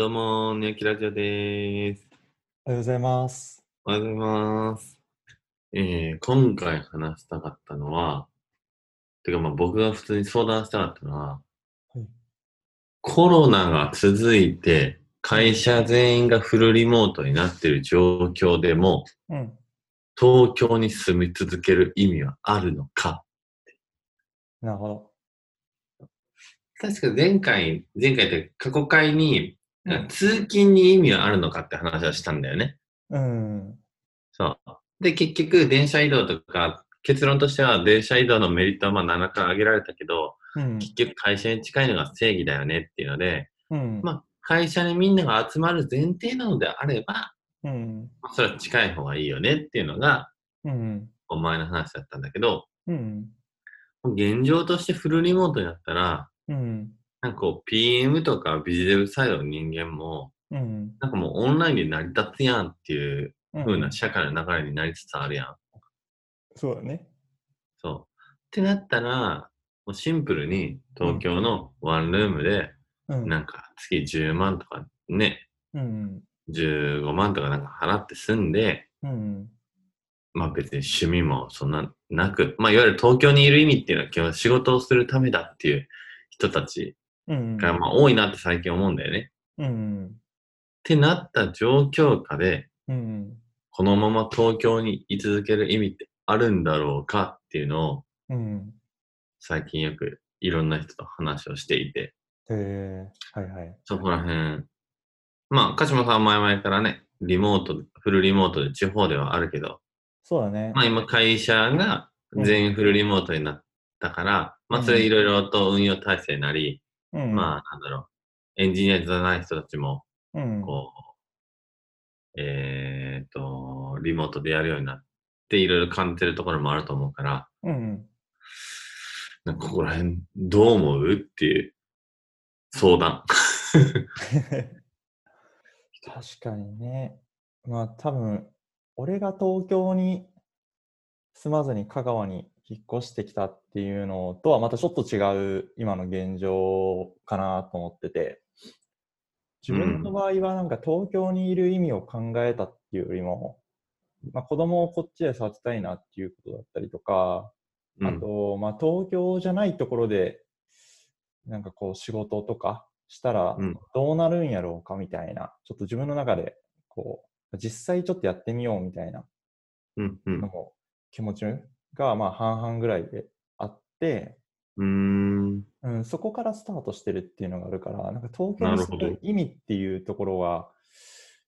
どうも、ニャキラジオです。おはようございます。おはようございます。えー、今回話したかったのは、てかまあ僕が普通に相談したかったのは、はいコロナが続いて、会社全員がフルリモートになっている状況でも、うん。東京に住み続ける意味はあるのか？なるほど。確か前回、前回って過去回に、うん通勤に意味はあるのかって話はしたんだよね。うん。そう。で、結局、電車移動とか、結論としては、電車移動のメリットはまあ7回挙げられたけど、うん。結局会社に近いのが正義だよねっていうので、うん。まあ、会社にみんなが集まる前提なのであれば、うん。まあ、それは近い方がいいよねっていうのが、うん。お前の話だったんだけど、うん。現状としてフルリモートになったら、うん。なんかこう、PM とかビジネスサイドの人間も、うん。なんかもうオンラインで成り立つやんっていううん。風な社会の流れになりつつあるやん。そうだね。そう。ってなったら、もうシンプルに東京のワンルームで、うん。なんか月10万とかね、うん。15万とかなんか払って住んで、うん。まあ別に趣味もそんななく、まあいわゆる東京にいる意味っていうのは基本仕事をするためだっていう人たちうん。がまあ多いなって最近思うんだよね。うん。ってなった状況下で、うん。このまま東京に居続ける意味ってあるんだろうかっていうのをうん。最近よくいろんな人と話をしていて、へえ。はいはい。そこら辺。まあ、鹿島さんは前々からね、リモート、フルリモートで地方ではあるけど、そうだねま。あ今会社が全員フルリモートになったから、まあそれいろいろと運用体制なり、うん。まあなんだろう、エンジニアじゃない人たちも、うん。こう、えーっと、リモートでやるようになって、いろいろ感じてるところもあると思うから、うん。なんかここら辺どう思うっていう相談。確かにね。まあ多分、俺が東京に住まずに香川に引っ越してきたっていうのとはまたちょっと違う今の現状かなと思ってて、自分の場合はなんか東京にいる意味を考えたっていうよりも、まあ、子供をこっちで育てたいなっていうことだったりとか、あと、まあ、東京じゃないところで、なんかこう仕事とかしたらうん。どうなるんやろうかみたいな、ちょっと自分の中で、こう、実際ちょっとやってみようみたいなのも気持ちが、まあ半々ぐらいであって、うん。うーん。うん、そこからスタートしてるっていうのがあるから、なんか東京なるほどに住む意味っていうところは、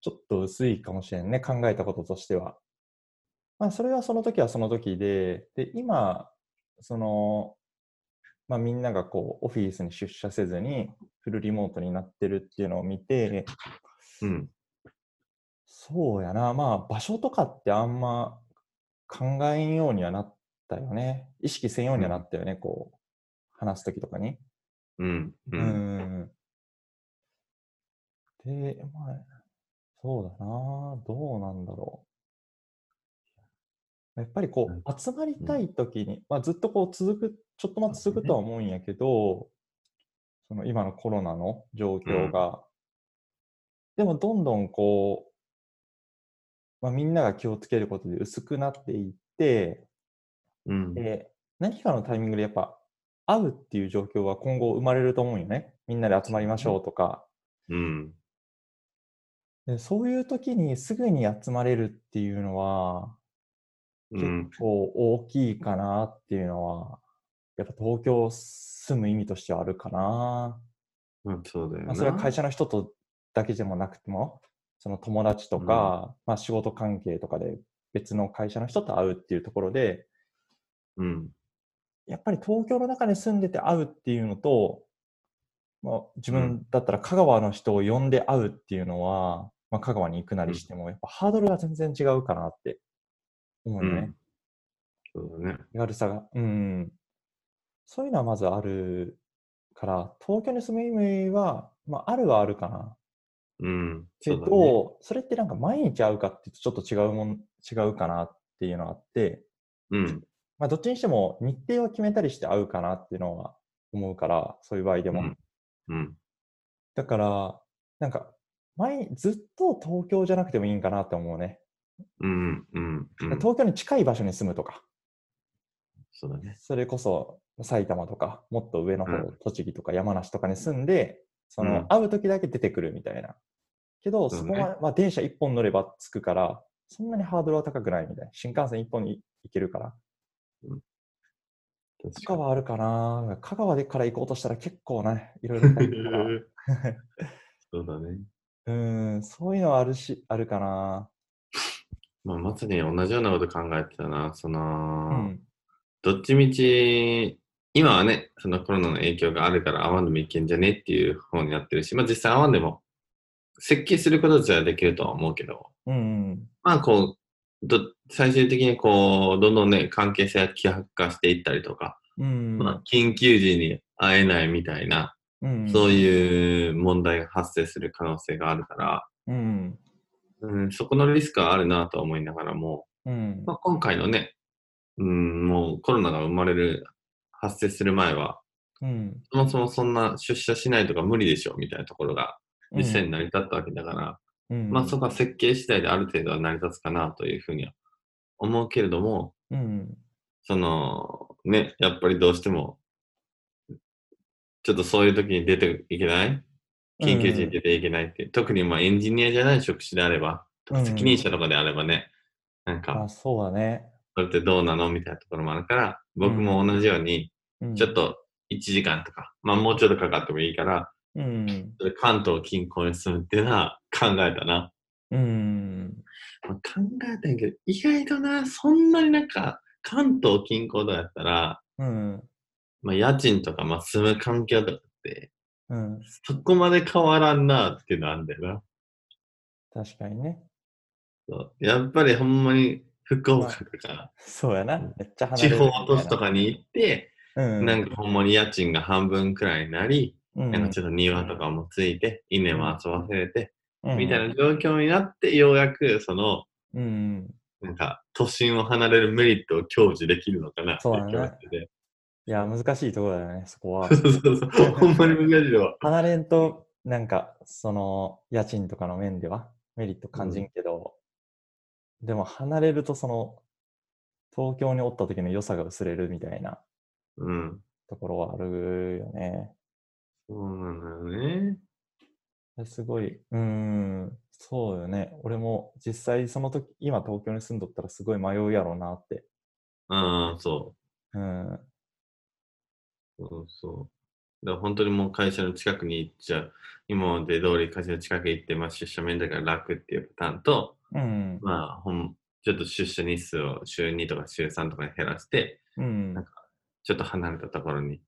ちょっと薄いかもしれんね、考えたこととしては。まあ、それはその時はその時で、で、今、その、まあ、みんながこう、オフィスに出社せずに、フルリモートになってるっていうのを見て、うん。そうやな、まあ、場所とかってあんま考えんようにはなったよね。意識せんようにはなったよね、こう、話す時とかに。うん。う。うんん。で、まあ、そうだな、どうなんだろう。やっぱりこうんう、集まりたいときに、まあずっとこう続く、ちょっとまた続くとは思うんやけど、その今のコロナの状況が、でもどんどんこう、まあみんなが気をつけることで薄くなっていって、うん。で、何かのタイミングでやっぱ会うっていう状況は今後生まれると思うよね。みんなで集まりましょうとか。うん。でそういう時にすぐに集まれるっていうのはうん。結構大きいかなっていうのは、やっぱ東京住む意味としてはあるかな。うん。そうだよな。まあ、それは会社の人とだけでもなくても、その友達とか、まあ仕事関係とかで別の会社の人と会うっていうところで、うん。やっぱり東京の中に住んでて会うっていうのと、まあ、自うん分だったら香川の人を呼んで会うっていうのは、まあ、香川に行くなりしても、やっぱハードルが全然違うかなって思うよね。うんそうだね。手軽さが。うん。そういうのはまずあるから、東京に住む意味は、まあ、あるはあるかな。うん。けそうだね。ど、それってなんか毎日会うかってちょっと違うもん、違うかなっていうのがあって、うん。まあ、どっちにしても日程を決めたりして会うかなっていうのは思うから、そういう場合でも。うんうん。だから、なんか、前、ずっと東京じゃなくてもいいんかなって思うね。うん、うん、うん。東京に近い場所に住むとか、そうだね。それこそ埼玉とか、もっと上の方、うん栃木とか山梨とかに住んで、その、うん会う時だけ出てくるみたいな。けど、そこは、まあ、電車1本乗れば着くから、そんなにハードルは高くないみたいな。新幹線1本に行けるから。確かに。香川あるかな？香川でから行こうとしたら結構ね、いろいろ そうだね。うーん、そういうのはあるし、あるかなまあ、まさに同じようなこと考えてたな。その、うん。どっちみち、今はね、そのコロナの影響があるから会わんでもいけんじゃねっていう方になってるし、まあ実際会わんでも、設計すること自体はできるとは思うけど、うんうん。まあこう、ど最終的にこう、どんどんね、関係性が希薄化していったりとか、うん。まあ緊急時に会えないみたいな、うん、そういう問題が発生する可能性があるから、うん。うん、そこのリスクはあるなとは思いながらも、うん。まあ、今回のね、うん、もうコロナが生まれる、発生する前は、うん。そもそもそんな出社しないとか無理でしょみたいなところが実際に成り立ったわけだから、うん、まあそこは設計次第である程度は成り立つかなというふうには思うけれども、うん。その、ね、やっぱりどうしても、ちょっとそういう時に出ていけない？緊急時に出ていけないって、特にまあエンジニアじゃない職種であれば、うん責任者とかであればね、なんあ、か、そうだね。それってどうなの？みたいなところもあるから、僕も同じように、うんちょっ、と1時間とか、まあもうちょっとかかってもいいから、うん。関東近郊に住むっていうのは 考えたな。うん。まあ考えたんやけど、意外とな、そんなになんか、関東近郊とかやったら、うん。まあ家賃とか、まあ住む環境とかって、うん。そこまで変わらんなっていうのあるんだよな。確かにね。そうやっぱりほんまに福岡とか、そうやな。めっちゃ離れる地方都市とかに行って、うん。なんかほんまに家賃が半分くらいになり、うん、なんかちょっと庭とかもついて、稲も遊ばせれて、うんみたいな状況になって、ようやくその、うん。なんか都心を離れるメリットを享受できるのかなってそうだね気がしてて。いや、難しいところだよね、そこは そ。うそうそう。ほんまに難しいわ。離れんと、なんか、その、家賃とかの面ではメリット感じんけど、でも離れると、その、東京におった時の良さが薄れるみたいなうん。ところはあるよね。そうなんだよね。すごい、うーん、そうよね。俺も実際その時、今東京に住んどったらすごい迷うやろうなって。うん、そうん、う。そうそう。だから本当にもう会社の近くに行っちゃう。今まで通り会社の近く行って、まあ出社面だから楽っていうパターンと、うん、まあほん、ちょっと出社日数を週2とか週3とかに減らして、うんなん、ちょっと離れたところに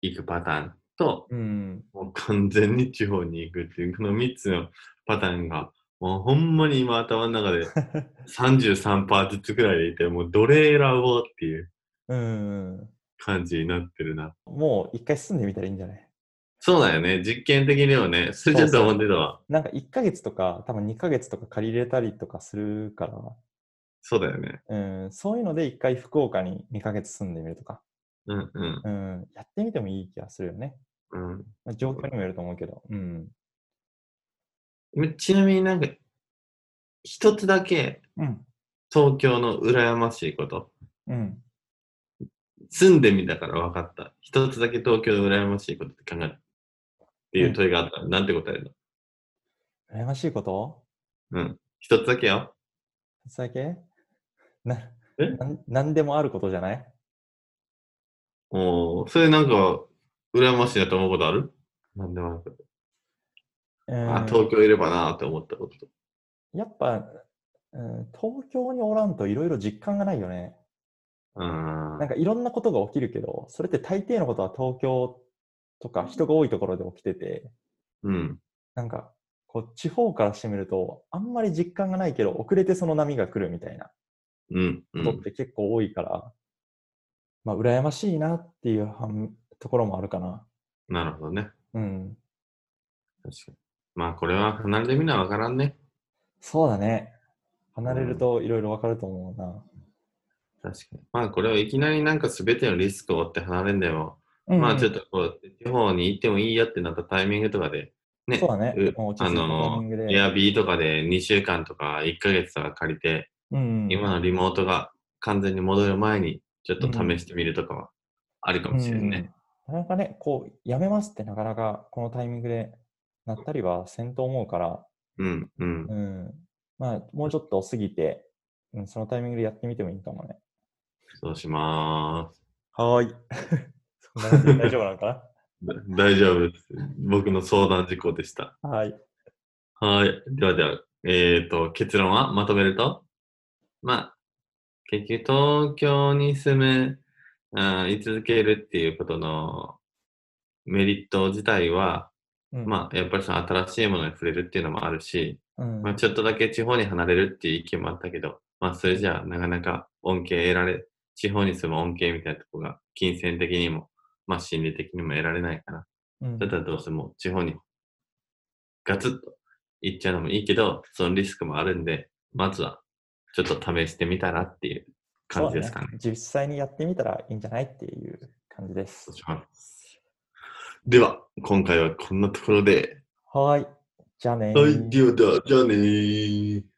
行くパターンと、うん、もう完全に地方に行くっていう、この3つのパターンが、もうほんまに今頭の中で 33パーずつくらいでいて、もうどれ選ぼうっていううん。感じになってるな。もう一回住んでみたらいいんじゃない？そうだよね。実験的にはね。それちょっと思ってたわ。なんか1ヶ月とか、多分2ヶ月とか借りれたりとかするから、そうだよね。うん、そういうので一回福岡に2ヶ月住んでみるとか、うんうんうん、やってみてもいい気がするよね。うん。まあ、状況にもよると思うけど、うん。ちなみになんか、一つだけうん、東京の羨ましいこと。うん。住んでみたから分かった。一つだけ東京の羨ましいことって考える。っていう問いがあったら、なんて答える羨ましいこと？のうん。一つだけよ。一つだけ？なえ？なんなんでもあることじゃない？おーそれなんか、羨ましいなと思うことある？なんでもあること。うんあ、東京いればなーって思ったこと。やっぱ、うん、東京におらんといろいろ実感がないよね。うん。なんかいろんなことが起きるけど、それって大抵のことは東京とか人が多いところで起きてて、うん。なんかこう地方からしてみると、あんまり実感がないけど、遅れてその波が来るみたいなうん。うん。ことって結構多いから、まあ、羨ましいなっていう反ところもあるかな。なるほどね。うん。確かに。まあ、これは離れてみなわからんね。そうだね。離れるといろいろわかると思うな。確かに。まあ、これをいきなりなんか全てのリスクを負って離れんでも、うんまあ、ちょっとこう、地方に行ってもいいやってなったタイミングとかで、ね、そうだねうあの、でエアビーとかで2週間とか1ヶ月とか借りて、うん。今のリモートが完全に戻る前に、ちょっと試してみるとかはありかもしれんね。うん。なかなかね、こう、やめますってなかなかこのタイミングでなったりはせんと思うから、うん、うん。うん。まあ、もうちょっと過ぎて、うん、そのタイミングでやってみてもいいかもね。そうしまーす。はーい。大丈夫なのかだ 大丈夫です。僕の相談事項でした。なはい。はい。ではでは、えっ、と、結論はまとめると、まあ、結局東京に住む、あー居続けるっていうことのメリット自体は、うん、まあ、やっぱりその新しいものに触れるっていうのもあるし、うん、まあ、ちょっとだけ地方に離れるっていう意見もあったけど、まあ、それじゃあなかなか恩恵得られ、地方に住む恩恵みたいなとこが、金銭的にも、まあ、心理的にも得られないから、うんだったらどうしても地方にガツッと行っちゃうのもいいけど、そのリスクもあるんで、まずはちょっと試してみたらっていう感じですかね。そうだ実際にやってみたらいいんじゃないっていう感じですでは、今回はこんなところで。はい。じゃあねーはい、ではでは、じゃあねー。